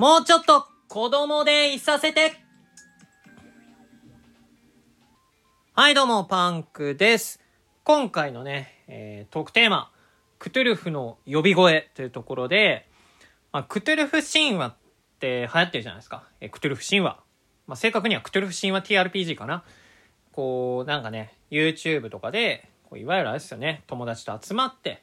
もうちょっと子供でいさせてはい、どうも、パンクです。今回のね、えートークテーマ、クトゥルフの呼び声というところで、まあ、クトゥルフ神話って流行ってるじゃないですか。えークトゥルフ神話。まあ、正確にはクトゥルフ神話 TRPG かな。こう、なんかね、YouTube とかで、こういわゆるあれですよね、友達と集まって、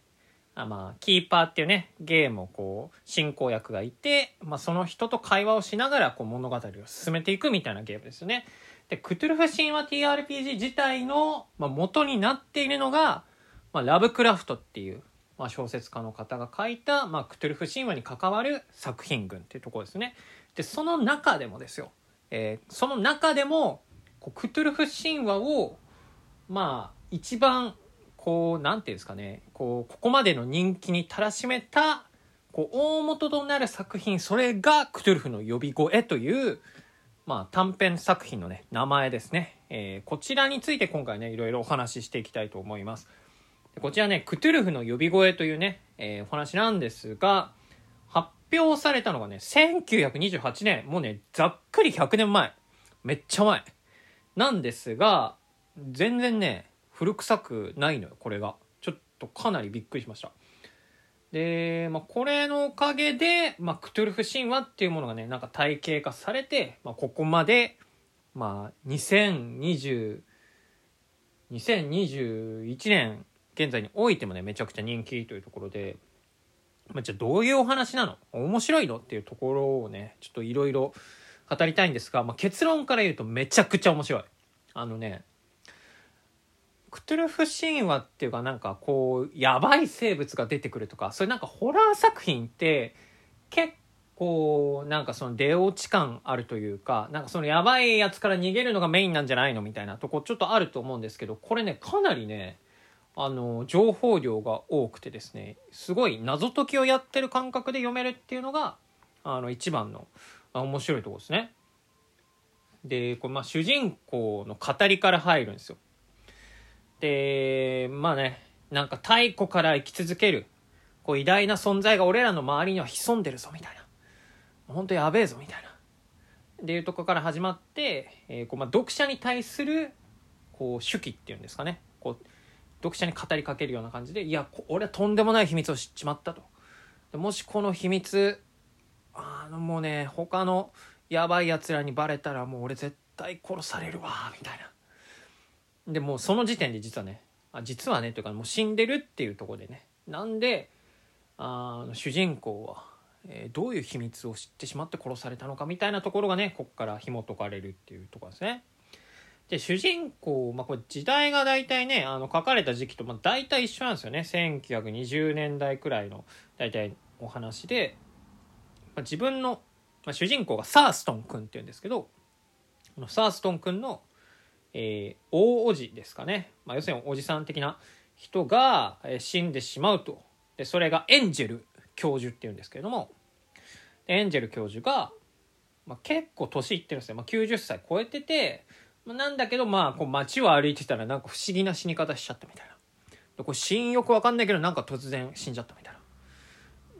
あまあ、キーパーっていうね、ゲームをこう、進行役がいて、まあ、その人と会話をしながら、こう、物語を進めていくみたいなゲームですよね。で、クトゥルフ神話 TRPG 自体の、まあ、元になっているのが、まあ、ラブクラフトっていう、まあ、小説家の方が書いた、まあ、クトゥルフ神話に関わる作品群っていうところですね。で、その中でもですよ、えーその中でも、こうクトゥルフ神話を、まあ、一番、こう、なんていうんですかね、こう、ここまでの人気にたらしめた、こう、大元となる作品、それがクトゥルフの呼び声という、まあ、短編作品のね、名前ですね。えーこちらについて今回ね、いろいろお話ししていきたいと思います。こちらね、クトゥルフの呼び声というね、えーお話なんですが、発表されたのがね、1928年、もうね、ざっくり100年前。めっちゃ前。なんですが、全然ね、古臭くないのよ、これが。ちょっとかなりびっくりしました。で、まあ、これのおかげで、まあ、クトゥルフ神話っていうものがね、なんか体系化されて、まあ、ここまで、まあ、2020、2021年現在においてもね、めちゃくちゃ人気というところで、まあ、じゃあどういうお話なの？面白いの？っていうところをね、ちょっといろいろ語りたいんですが、まあ、結論から言うとめちゃくちゃ面白い。あのね、クトゥルフ神話っていうかなんかこうやばい生物が出てくるとかそういうなんかホラー作品って結構なんかその出落ち感あるというかなんかそのやばいやつから逃げるのがメインなんじゃないのみたいなとこちょっとあると思うんですけどこれねかなりねあの情報量が多くてですねすごい謎解きをやってる感覚で読めるっていうのがあの一番の面白いとこですね。でこれまあ主人公の語りから入るんですよ。でまあねなんか太古から生き続けるこう偉大な存在が俺らの周りには潜んでるぞみたいな。本当やべえぞみたいな。っていうとこから始まって、えーこうまあ、読者に対するこう手記っていうんですかね。こう読者に語りかけるような感じでいや俺はとんでもない秘密を知っちまったと。でもしこの秘密あのもうね他のやばいやつらにバレたらもう俺絶対殺されるわみたいな。でもその時点で実はねあ実はねというかもう死んでるっていうところでね。なんであの主人公は、えーどういう秘密を知ってしまって殺されたのかみたいなところがねここから紐解かれるっていうとこですね。で主人公、まあ、これ時代が大体ねあの書かれた時期と、まあ、大体一緒なんですよね。1920年代くらいの大体お話で、まあ、自分の、まあ、主人公がサーストン君っていうんですけどこのサーストン君のえー大おじですかね、まあ、要するにおじさん的な人が、死んでしまうと。でそれがエンジェル教授っていうんですけれども。エンジェル教授が、まあ、結構年いってるんですよ、まあ、90歳超えてて、まあ、なんだけどまあこう街を歩いてたらなんか不思議な死に方しちゃったみたいな。でこれ死因よくわかんないけどなんか突然死んじゃったみたい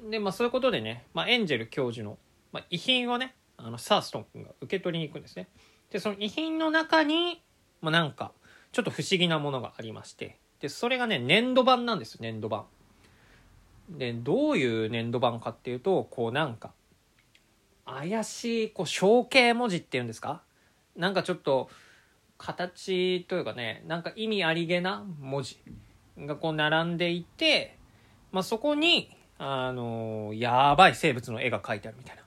な。でまあそういうことでね、まあ、エンジェル教授の、まあ、遺品をねあのサーストン君が受け取りに行くんですね。でその遺品の中にまあ、なんかちょっと不思議なものがありまして。でそれがね粘土板なんですよ粘土板でどういう粘土板かっていうとこうなんか怪しいこう象形文字っていうんですか？なんかちょっと形というかねなんか意味ありげな文字がこう並んでいて、まあ、そこにあのやばい生物の絵が描いてあるみたいな。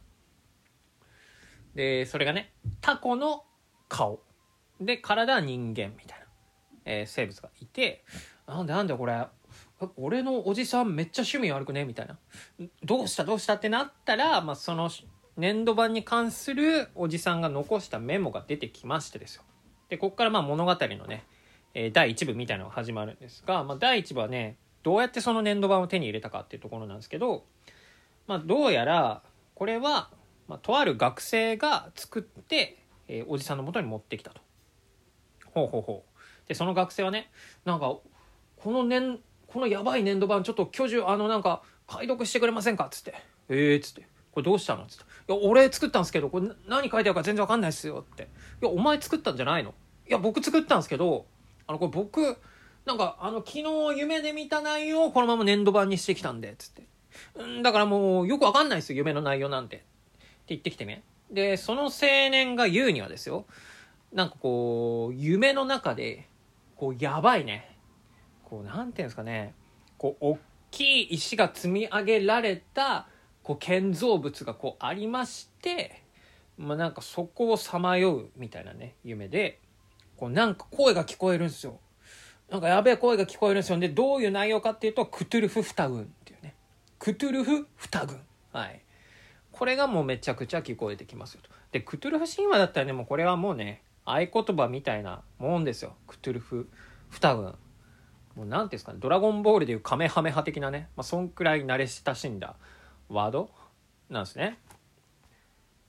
でそれがねタコの顔。で体は人間みたいな、えー生物がいてなんでなんでこれ俺のおじさんめっちゃ趣味悪くねみたいなどうしたどうしたってなったら、まあ、その粘土板に関するおじさんが残したメモが出てきましてですよでここからまあ物語のね、えー第1部みたいなのが始まるんですが、まあ、第1部はねどうやってその粘土板を手に入れたかっていうところなんですけど、まあ、どうやらこれは、まあ、とある学生が作って、えーおじさんの元に持ってきたと。ほうほうほう。でその学生はねなんかこの粘このやばい粘土板ちょっと巨樹あのなんか解読してくれませんか？っつって「ええ」っつって「これどうしたの?」っつって「いや俺作ったんですけどこれ何書いてあるか全然わかんないっすよ」って「いやお前作ったんじゃないの?」「いや僕作ったんですけどあのこれ僕なんかあの昨日夢で見た内容をこのまま年度版にしてきたんで」っつって「うんだからもうよくわかんないですよ夢の内容なんて」って言ってきてね。でその青年が言うにはですよなんかこう夢の中でこうやばいね。こうなんていうんですかね。こう大きい石が積み上げられたこう建造物がこうありまして、まあ、なんかそこをさまようみたいなね夢でこうなんか声が聞こえるんですよ。なんかやべえ声が聞こえるんですよ。でどういう内容かっていうとクトゥルフ二軍っていうね。クトゥルフ二軍はい。これがもうめちゃくちゃ聞こえてきますよと。でクトゥルフ神話だったらねもうこれはもうね合言葉みたいなもんですよ。クトゥルフ。二軍もうなんていうんですかね。ドラゴンボールでいうカメハメハ的なね、まあ、そんくらい慣れ親しんだ。ワード？なんですね。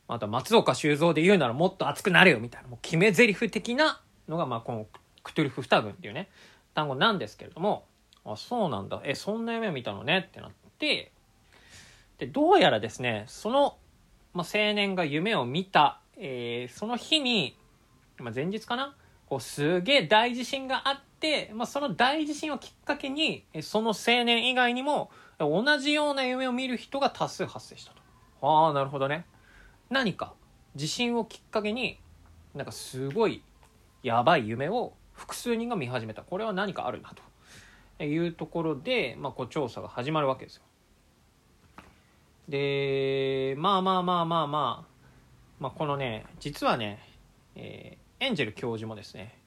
あと松岡修造で言うならもっと熱くなれよみたいな。もう決め台詞的なのがまあこのクトゥルフ二軍っていうね。単語なんですけれども。あそうなんだ。えそんな夢を見たのねってなって。でどうやらですねその、まあ、青年が夢を見た、えーその日に、まあ、前日かな？こうすげえ大地震があって、まあ、その大地震をきっかけにえその青年以外にも同じような夢を見る人が多数発生したと。ああなるほどね。何か地震をきっかけになんかすごいやばい夢を複数人が見始めたこれは何かあるなというところで、まあ、こう調査が始まるわけですよ。でまあまあまあまあまあ、まあ、このね実はね、えーエンジェル教授もですね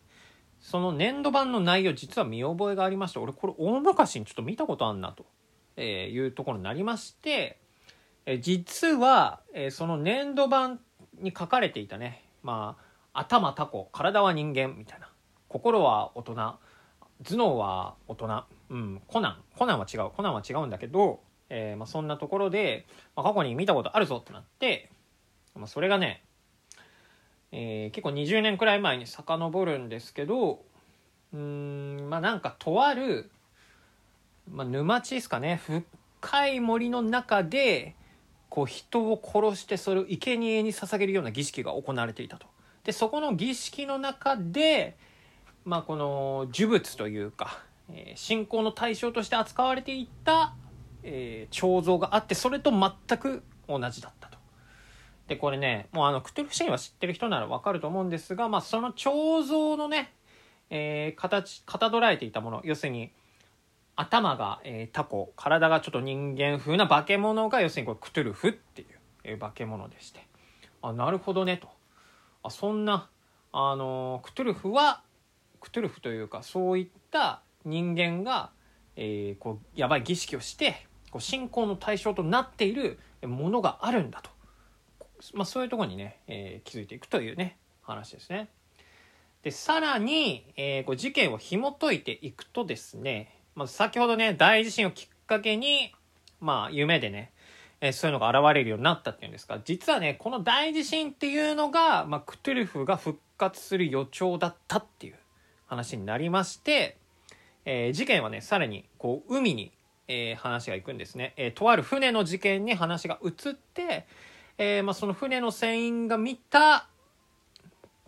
その年度版の内容実は見覚えがありまして俺これ大昔にちょっと見たことあんなとえいうところになりまして、え実は、えその年度版に書かれていたね、まあ、頭タコ、体は人間みたいな、心は大人、頭脳は大人、うん、コナン、コナンは違う、コナンは違うんだけど、えーまあ、そんなところで、まあ、過去に見たことあるぞってなって、まあ、それがね、えー結構20年くらい前に遡るんですけど、うん、まあなんかとある、まあ、沼地ですかね深い森の中でこう人を殺してそれを生贄に捧げるような儀式が行われていたと。でそこの儀式の中で、まあ、この呪物というか、えー信仰の対象として扱われていた、えー彫像があってそれと全く同じだったと。でこれねもうあのクトゥルフ神話知ってる人ならわかると思うんですが、まあ、その彫像のね、えー形かたどられていたもの要するに頭が、えータコ体がちょっと人間風な化け物が要するにこれクトゥルフっていう、えー化け物でして。あなるほどねと。あそんなあのクトゥルフはクトゥルフというかそういった人間が、えーこうやばい儀式をしてこう信仰の対象となっているものがあるんだと、まあ、そういうとこにね、えー気づいていくというね話ですね。でさらに、えーこう事件を紐解いていくとですね、まず先ほどね大地震をきっかけに、まあ、夢でね、えーそういうのが現れるようになったっていうんですが実はねこの大地震っていうのが、まあ、クトゥルフが復活する予兆だったっていう話になりまして、えー事件はねさらにこう海に、えー話が行くんですね、えーとある船の事件に話が移って、えーまあ、その船の船員が見た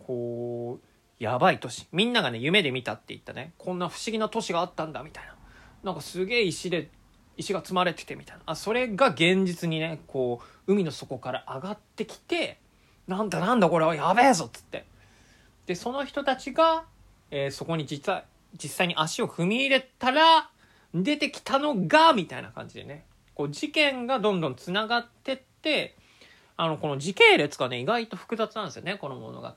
こうやばい都市。みんながね夢で見たって言ったね。こんな不思議な都市があったんだみたいな。なんかすげえ石で石が積まれててみたいな。あそれが現実にねこう海の底から上がってきてなんだなんだこれはやべえぞっつって。でその人たちが、えーそこに実は実際に足を踏み入れたら出てきたのがみたいな感じでね。こう事件がどんどんつながってってあのこの時系列がね意外と複雑なんですよねこの物語。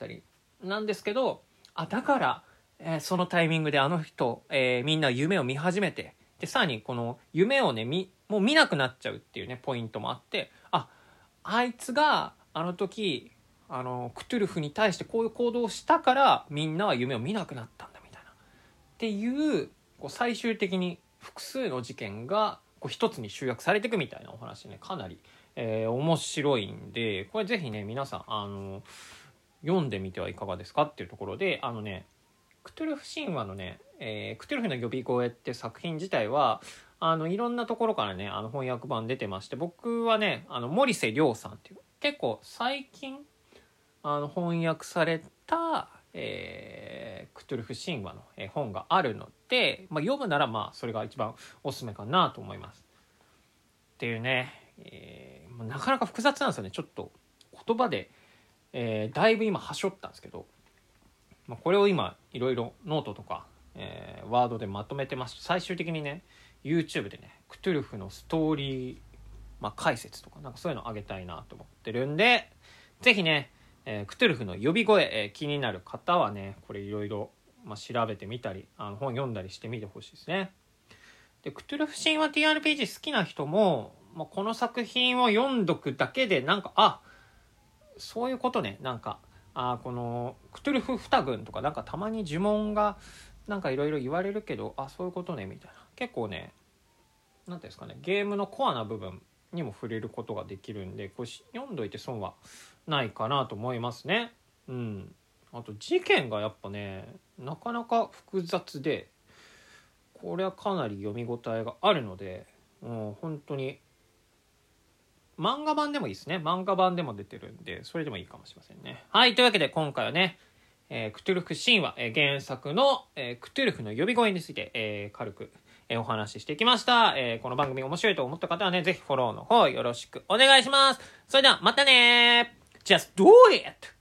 なんですけどあだから、えーそのタイミングであの人、えーみんな夢を見始めてでさらにこの夢をねみもう見なくなっちゃうっていうねポイントもあってああいつがあの時あのクトゥルフに対してこういう行動をしたからみんなは夢を見なくなったんだみたいな。っていうこう最終的に複数の事件がこう一つに集約されていくみたいなお話ねかなり、えー面白いんでこれぜひね皆さんあの読んでみてはいかがですかっていうところであのねクトゥルフ神話のね、えークトゥルフの呼び声って作品自体はあのいろんなところからねあの翻訳版出てまして僕はねあの森瀬亮さんっていう結構最近あの翻訳された、えー、クトゥルフ神話の、え本があるので、まあ、読むならまあそれが一番おすすめかなと思います。っていうね、えー、なかなか複雑なんですよねちょっと言葉で、えー、だいぶ今はしょったんですけど、まあ、これを今いろいろノートとか、えー、ワードでまとめてます最終的にね YouTube でねクトゥルフのストーリー、まあ、解説とかなんかそういうのあげたいなと思ってるんで是非ね、えー、クトゥルフの呼び声、えー、気になる方はねこれいろいろ調べてみたりあの本読んだりしてみてほしいですね。でクトゥルフ神話 TRPG 好きな人も、まあ、この作品を読んどくだけでなんかあそういうことね。なんかあこのクトゥルフ二軍とかなんかたまに呪文がなんかいろいろ言われるけどあそういうことねみたいな。結構ね何ていうんですかねゲームのコアな部分にも触れることができるんでこれ読んどいて損はないかなと思いますね。うん、あと事件がやっぱねなかなか複雑でこれはかなり読み応えがあるのでもう本当に漫画版でもいいですね漫画版でも出てるんでそれでもいいかもしれませんねはいというわけで今回はねえー、クトゥルフ神話、えー、原作の、えー、クトゥルフの呼び声について、えー、軽く、えー、お話ししてきました、えー。この番組面白いと思った方はね、ぜひフォローの方よろしくお願いします。それではまたね !Just do it!